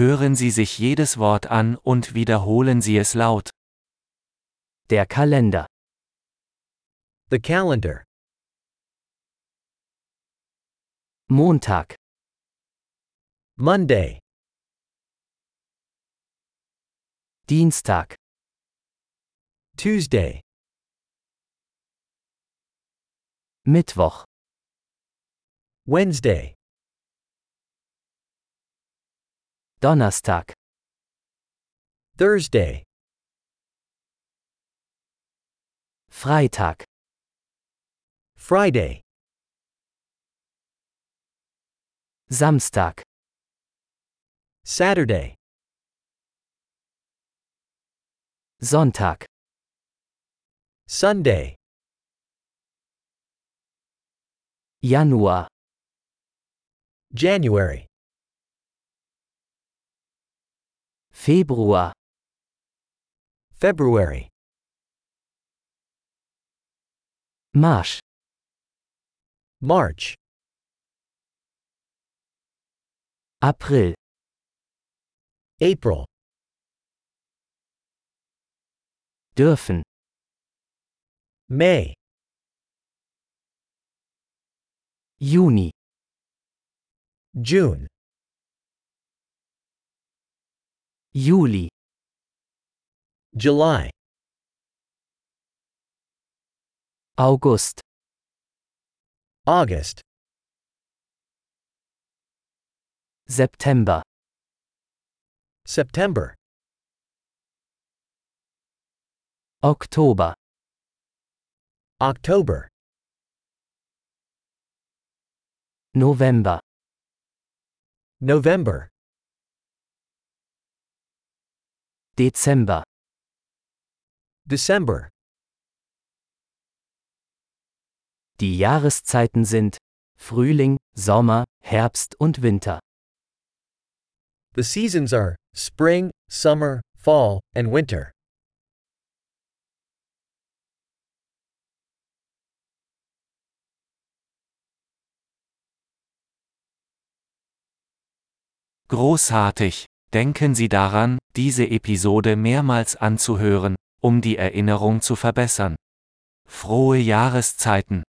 Hören Sie sich jedes Wort an und wiederholen Sie es laut. Der Kalender. The calendar. Montag, Monday, Dienstag, Tuesday, Mittwoch, Wednesday, Donnerstag, Thursday, Freitag, Friday, Samstag, Saturday, Sonntag, Sunday, Januar, January, Februar, February, Marsch, March, April, April, dürfen, May, Juni, June, Juli, July, August, August, September, September, October. October, November, November, Dezember, December. Die Jahreszeiten sind Frühling, Sommer, Herbst und Winter. The seasons are spring, summer, fall, and winter. Großartig! Denken Sie daran, diese Episode mehrmals anzuhören, um die Erinnerung zu verbessern. Frohe Jahreszeiten!